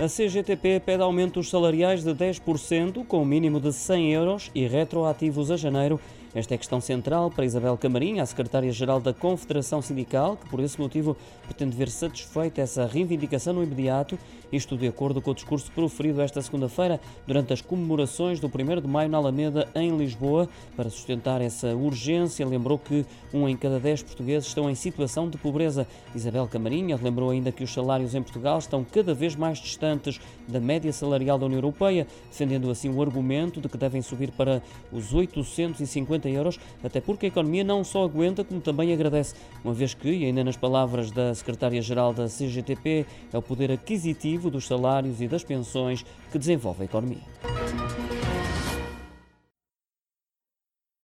A CGTP pede aumentos salariais de 10%, com um mínimo de 100 euros e retroativos a janeiro. Esta é questão central para Isabel Camarinha, a secretária-geral da Confederação Sindical, que por esse motivo pretende ver satisfeita essa reivindicação no imediato, isto de acordo com o discurso proferido esta segunda-feira durante as comemorações do 1 de maio na Alameda, em Lisboa. Para sustentar essa urgência, lembrou que um em cada dez portugueses estão em situação de pobreza. Isabel Camarinha lembrou ainda que os salários em Portugal estão cada vez mais distantes da média salarial da União Europeia, defendendo assim o argumento de que devem subir para os 850 euros, até porque a economia não só aguenta, como também agradece, uma vez que, ainda nas palavras da secretária-geral da CGTP, é o poder aquisitivo dos salários e das pensões que desenvolve a economia.